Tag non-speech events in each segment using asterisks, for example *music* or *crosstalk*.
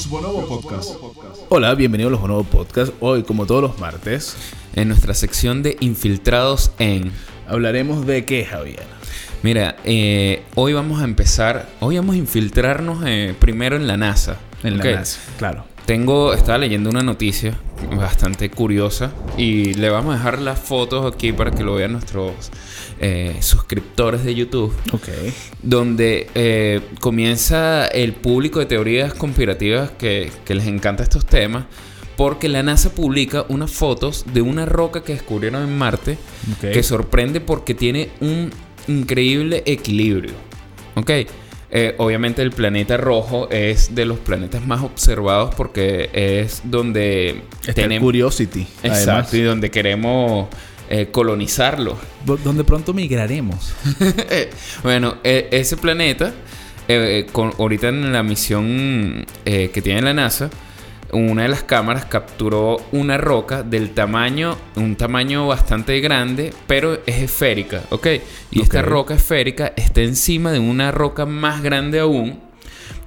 Los Bonobos Podcast. Hola, bienvenidos a los Bonobos Podcast. Hoy, como todos los martes, En nuestra sección de infiltrados en... hablaremos de qué, Javier. Mira, eh, hoy vamos a empezar, hoy vamos a infiltrarnos eh, primero en la NASA. En la. NASA, claro. Tengo, estaba leyendo una noticia bastante curiosa y le vamos a dejar las fotos aquí para que lo vean nuestros eh, suscriptores de YouTube. Ok. donde eh, comienza el público de teorías conspirativas que, que les encanta estos temas, porque la NASA publica unas fotos de una roca que descubrieron en Marte, que sorprende porque tiene un increíble equilibrio. ¿Ok? Eh, obviamente el planeta rojo es de los planetas más observados porque es donde Está tenemos... Curiosity. Exacto, y donde queremos eh, colonizarlo. Do- donde pronto migraremos. *laughs* bueno, e- ese planeta, eh, con, ahorita en la misión eh, que tiene la NASA, una de las cámaras capturó una roca del tamaño, un tamaño bastante grande, pero es esférica, ¿ok? Y esta roca esférica está encima de una roca más grande aún.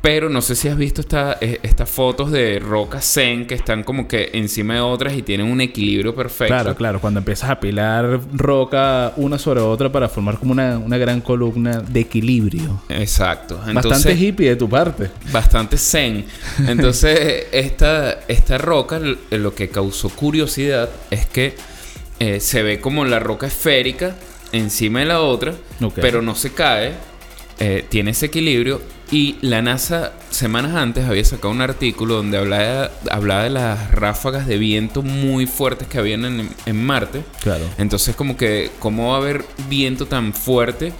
Pero no sé si has visto esta- eh, estas fotos de rocas zen que están como que encima de otras y tienen un equilibrio perfecto. Claro, claro. Cuando empiezas a apilar roca una sobre otra para formar como una, una gran columna de equilibrio. Exacto. Bastante hippie de tu parte. bastante zen. *laughs* Entonces, esta, esta roca, l- lo que causó curiosidad es que eh, se ve como la roca esférica encima de la otra, pero no se cae, eh, tiene ese equilibrio. Y la NASA, semanas antes, había sacado un artículo donde hablaba, hablaba de las ráfagas de viento muy fuertes que habían en, en Marte. Claro. Entonces, como que, ¿cómo va a haber viento tan fuerte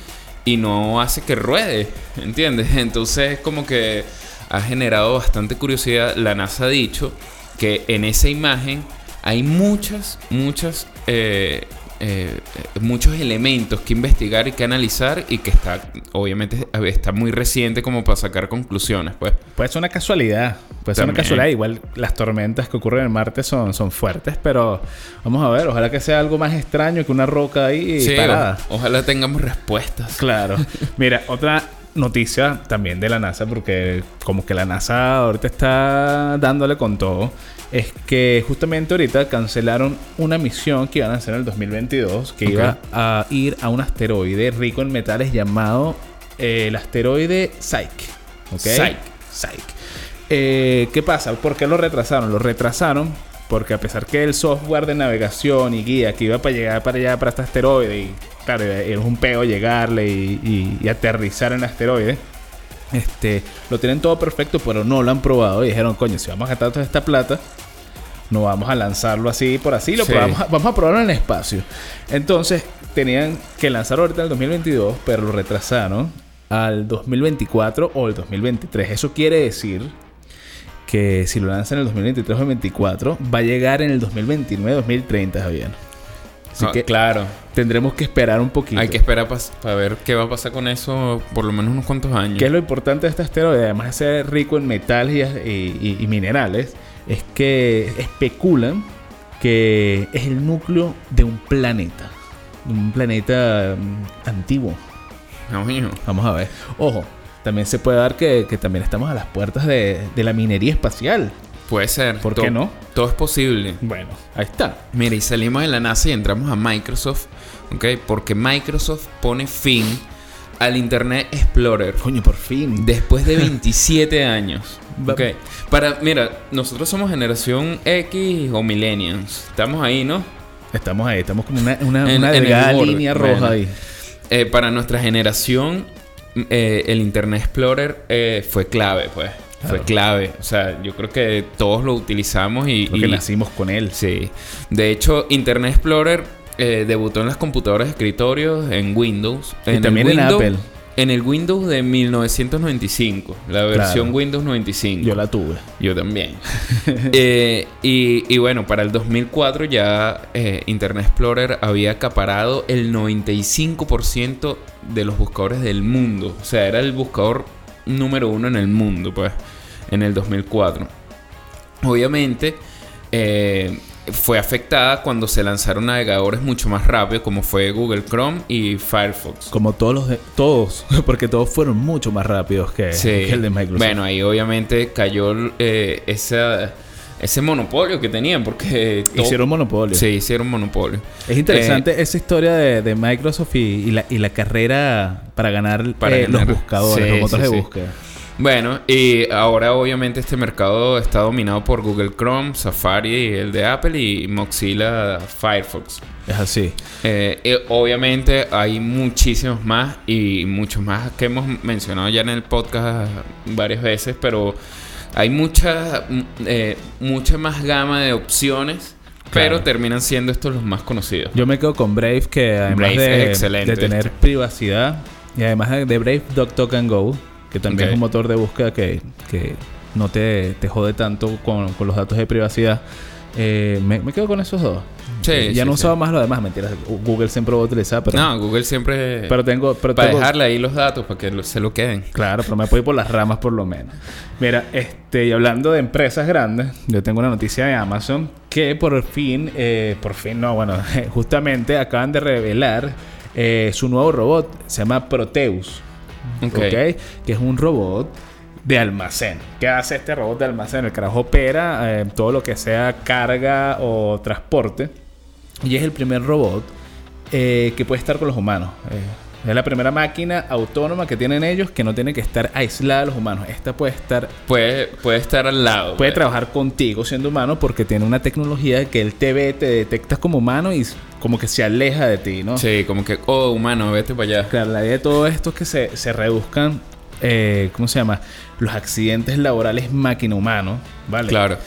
y no hace que ruede? ¿Entiendes? *laughs* Entonces, como que ha generado bastante curiosidad. La NASA ha dicho que en esa imagen hay muchas, muchas, eh, eh, muchos elementos que investigar y que analizar y que está, obviamente, está muy reciente como para sacar conclusiones, pues. Puede ser una casualidad. Puede ser una casualidad. Igual las tormentas que ocurren en Marte son, son fuertes, pero vamos a ver. Ojalá que sea algo más extraño que una roca ahí Sí, parada. o- ojalá tengamos respuestas. Claro. *laughs* Mira, otra noticia también de la NASA, porque como que la NASA ahorita está dándole con todo, es que justamente ahorita cancelaron una misión que iban a hacer en el 2022, que iba a ir a un asteroide rico en metales llamado eh, el asteroide Psyche. ¿Ok? Psyche. Psyche. Eh, ¿Qué pasa? ¿Por qué lo retrasaron? Lo retrasaron porque a pesar que el software de navegación y guía que iba para llegar para allá, para este asteroide, y claro, es un peo llegarle y, y- y aterrizar en el asteroide, este, lo tienen todo perfecto, pero no lo han probado y dijeron, coño, si vamos a gastar toda esta plata, no vamos a lanzarlo así por así, lo Sí. probamos, vamos a probarlo en el espacio. Entonces, tenían que lanzarlo ahorita en el 2022, pero lo retrasaron al 2024 o el 2023. Eso quiere decir que si lo lanzan en el 2023 o el 2024, va a llegar en el 2029-2030, Javier. Así Ah, que claro. tendremos que esperar un poquito. Hay que esperar para ver qué va a pasar con eso por lo menos unos cuantos años. ¿Qué es lo importante de este asteroide? Además de ser rico en metales y, y- y minerales, es que especulan que es el núcleo de un planeta. Un planeta mm, antiguo. No. Vamos a ver. Ojo, también se puede dar que, que también estamos a las puertas de, de la minería espacial. Puede ser. ¿Por qué no? Todo es posible. Bueno, ahí está. Mira, y salimos de la NASA y entramos a Microsoft, ¿ok? Porque Microsoft pone fin al Internet Explorer Coño, por fin. después de *laughs* 27 años. Ok. Para, mira, nosotros somos generación X o Millennials. Estamos ahí, ¿no? Estamos ahí, estamos como una, una, En- una delgada línea roja Bueno. ahí. Eh, para nuestra generación, eh, el Internet Explorer eh, fue clave, pues. Fue clave. O sea, yo creo que todos lo utilizamos y... Y- nacimos con él. Sí. De hecho, Internet Explorer eh, debutó en las computadoras de escritorio en Windows. Y también en Apple. En el Windows de 1995. La versión Claro. Windows 95. Yo la tuve. Yo también. *laughs* Eh, y, y bueno, para el 2004 ya eh, Internet Explorer había acaparado el 95% de los buscadores del mundo. O sea, era el buscador número uno en el mundo, pues, en el 2004. Obviamente, eh, fue afectada cuando se lanzaron navegadores mucho más rápido como fue Google Chrome y Firefox. Como todos los de, todos, *laughs* porque todos fueron mucho más rápidos que, Sí. que el de Microsoft. Bueno, ahí obviamente cayó eh, esa- ese monopolio que tenían porque... todo- hicieron monopolio. Sí, hicieron monopolio. Es interesante esa historia de, de Microsoft y, y la, y la carrera para ganar, Para eh, ganar. los buscadores, Sí, los motores sí, de búsqueda. Bueno, y ahora obviamente este mercado está dominado por Google Chrome, Safari, el de Apple y Mozilla Firefox. Es así. Eh, eh, obviamente hay muchísimos más y muchos más que hemos mencionado ya en el podcast varias veces, pero hay mucha, eh, mucha más gama de opciones, pero terminan siendo estos los más conocidos. Yo me quedo con Brave, que además Brave de, es excelente, de tener privacidad y además de, Brave DuckDuckGo, que también es un motor de búsqueda que, que no te, te jode tanto con, con los datos de privacidad. eh, me, me quedo con esos dos. Sí, Eh, ya sí, no sí. usaba más lo demás, mentiras. Google siempre lo voy a utilizar, pero, no, Google siempre... pero tengo. Pero para tengo- dejarle ahí los datos para que lo- se lo queden. Claro, pero me puedo ir por las ramas por lo menos. Mira, este, y hablando de empresas grandes, yo tengo una noticia de Amazon que por fin, eh, por fin, no, bueno, *laughs* justamente acaban de revelar su nuevo robot, se llama Proteus, Ok. ¿ok? Que es un robot de almacén. ¿Qué hace este robot de almacén? El carajo opera eh, todo lo que sea carga o transporte y es el primer robot eh, que puede estar con los humanos. Eh, es la primera máquina autónoma que tienen ellos que no tiene que estar aislada de los humanos. Esta puede estar, Puede, puede estar al lado. puede pues. trabajar contigo siendo humano porque tiene una tecnología que él te ve, te detectas como humano y como que se aleja de ti, ¿no? Sí, como que, oh, humano, vete para allá. Claro, la idea de todo esto es que se, se reduzcan, eh, ¿cómo se llama? Los accidentes laborales máquina-humano, ¿vale? Claro.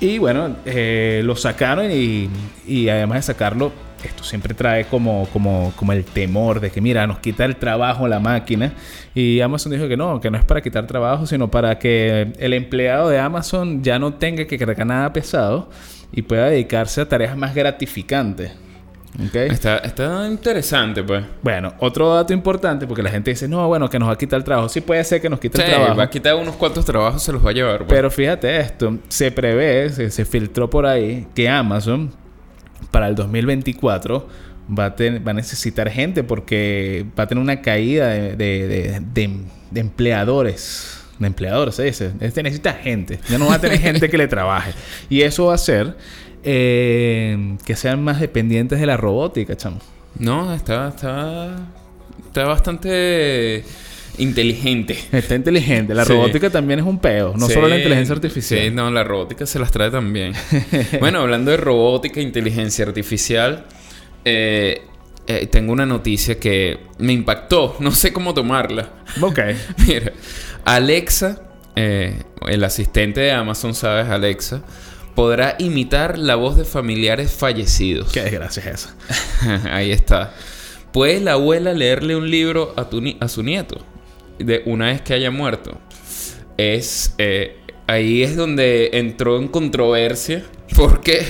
Y bueno, eh, lo sacaron y, y además de sacarlo, esto siempre trae como, como, como el temor de que, mira, nos quita el trabajo la máquina. Y Amazon dijo que no, que no es para quitar trabajo, sino para que el empleado de Amazon ya no tenga que cargar nada pesado y pueda dedicarse a tareas más gratificantes. ¿Ok? Está, está interesante, pues. Bueno, otro dato importante, porque la gente dice, no, bueno, que nos va a quitar el trabajo. Sí puede ser que nos quite Sí, el trabajo. va a quitar unos cuantos trabajos, se los va a llevar. pues. Pero fíjate esto, se prevé, se, se filtró por ahí que Amazon para el 2024 va a, ten- va a necesitar gente porque va a tener una caída de, de- de- de- de empleadores. De empleadores, se dice. Este necesita gente. Ya no va a tener *laughs* gente que le trabaje. Y eso va a hacer eh, que sean más dependientes de la robótica, chamo. No, está, está, está bastante inteligente. Está inteligente. La Sí. robótica también es un peo. No Sí, solo la inteligencia artificial. Sí, no, la robótica se las trae también. *laughs* bueno, hablando de robótica e inteligencia artificial, eh, eh, tengo una noticia que me impactó. No sé cómo tomarla. *laughs* Ok. Mira, Alexa, eh, el asistente de Amazon, ¿sabes? Alexa, podrá imitar la voz de familiares fallecidos. Qué desgracia es esa. *laughs* Ahí está. ¿Puede la abuela leerle un libro a, tu ni- a su nieto? De una vez que haya muerto. Es. eh, ahí es donde entró en controversia. *laughs* ¿Por qué?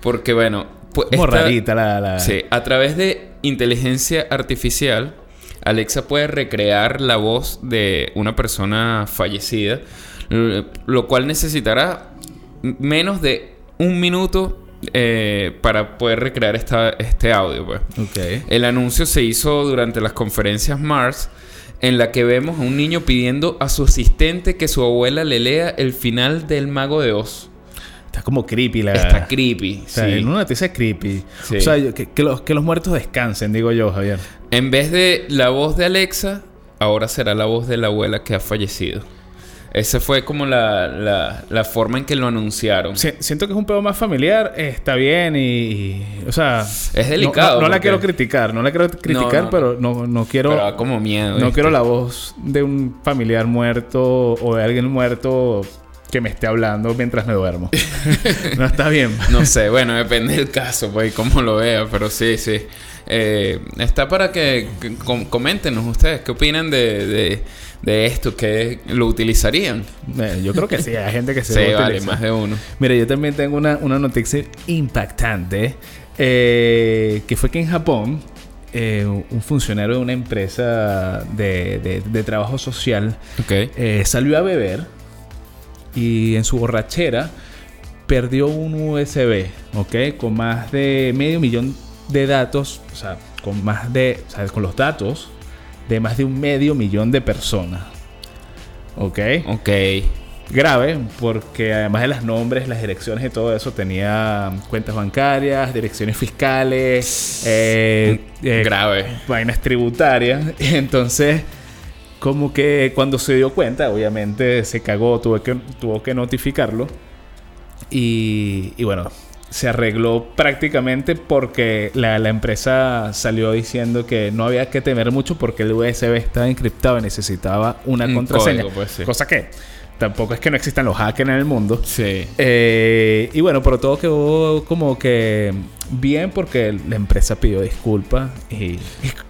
Porque, bueno. pues, Como esta- rarita la... la- Sí, a través de inteligencia artificial, Alexa puede recrear la voz de una persona fallecida, lo cual necesitará menos de un minuto eh, para poder recrear esta, este audio. Pues. El anuncio se hizo durante las conferencias Mars, en la que vemos a un niño pidiendo a su asistente que su abuela le lea el final del Mago de Oz. Está como creepy la... Está creepy. O sea, sí. en una noticia creepy. Sí. O sea, que los, que los muertos descansen, digo yo, Javier. En vez de la voz de Alexa, ahora será la voz de la abuela que ha fallecido. Esa fue como la, la, la forma en que lo anunciaron. Si- siento que es un pedo más familiar, eh, está bien y, y- O sea... Es delicado, No, no- no la quiero criticar, no la quiero criticar, no, pero no, no quiero... Pero como miedo. no ¿viste? quiero la voz de un familiar muerto o de alguien muerto que me esté hablando mientras me duermo. *laughs* no está bien. No sé, bueno, depende del caso, pues, cómo lo vea, pero sí, sí. Eh, está para que, que com- coméntenos ustedes qué opinan de, de, de esto, que lo utilizarían. Eh, yo creo que sí, hay gente que *laughs* se Sí, lo vale, utiliza. más de uno. Mira, yo también tengo una, una noticia impactante. eh, que fue que en Japón, eh, un funcionario de una empresa de, de- de trabajo social salió a beber y en su borrachera perdió un USB, ¿ok? Con más de medio millón de datos, o sea, con más de, o sea, con los datos de más de un medio millón de personas. ¿Ok? Ok. Grave, porque además de los nombres, las direcciones y todo eso, tenía cuentas bancarias, direcciones fiscales, eh, eh, Grave. vainas tributarias. *laughs* Entonces, como que cuando se dio cuenta, obviamente se cagó, tuvo que, tuvo que notificarlo. Y, y bueno, se arregló prácticamente porque la, la empresa salió diciendo que no había que temer mucho porque el USB estaba encriptado y necesitaba una Un contraseña. código, pues, sí. Cosa que tampoco es que no existan los hackers en el mundo. Sí. Eh, y bueno, pero todo quedó como que bien porque la empresa pidió disculpas y,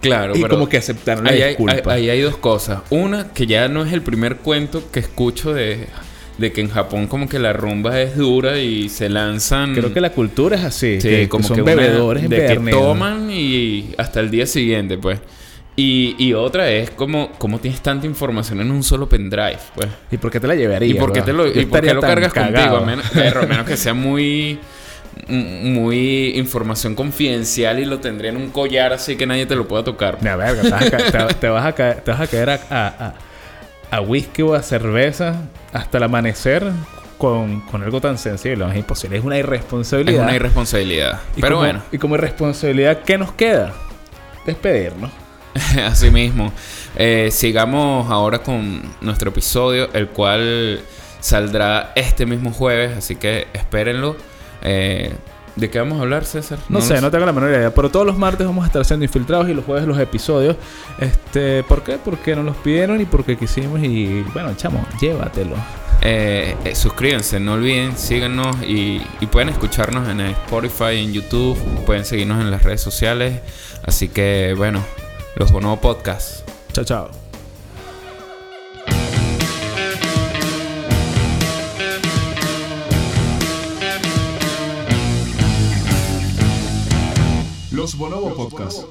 Claro, y pero como que aceptaron la ahí disculpa. ahí hay dos cosas. Una, que ya no es el primer cuento que escucho de, de que en Japón como que la rumba es dura y se lanzan... Creo que la cultura es así. Sí, que, que como son que una- bebedores de que toman y hasta el día siguiente, pues. Y, y otra es como, como tienes tanta información en un solo pendrive, pues. ¿Y por qué te la llevaría? ¿Y por qué, te lo, y por qué lo cargas cagado. contigo? A menos, perro, a menos que sea muy, muy información confidencial y lo tendría en un collar así que nadie te lo pueda tocar. Verga, te vas a, te- te vas a caer, te vas a caer a, a, a- whisky o a cerveza hasta el amanecer con, con algo tan sensible. No, es imposible. Es una Es irresponsabilidad. una irresponsabilidad. Y Pero como- bueno, Y como irresponsabilidad, ¿qué nos queda? Despedirnos. *laughs* así mismo. Eh, sigamos ahora con nuestro episodio, el cual saldrá este mismo jueves, así que espérenlo. Eh, ¿De qué vamos a hablar, César? No, sé, lo no tengo la menor idea. Pero todos los martes vamos a estar siendo infiltrados y los jueves los episodios. Este, ¿Por qué? Porque nos los pidieron y porque quisimos. Y bueno, chamo, llévatelo. Eh, eh, suscríbanse, no olviden, síganos y, y pueden escucharnos en Spotify, en YouTube, pueden seguirnos en las redes sociales. Así que bueno, los Bonobo Podcast. Chao, chao. Los Bonobo Podcast.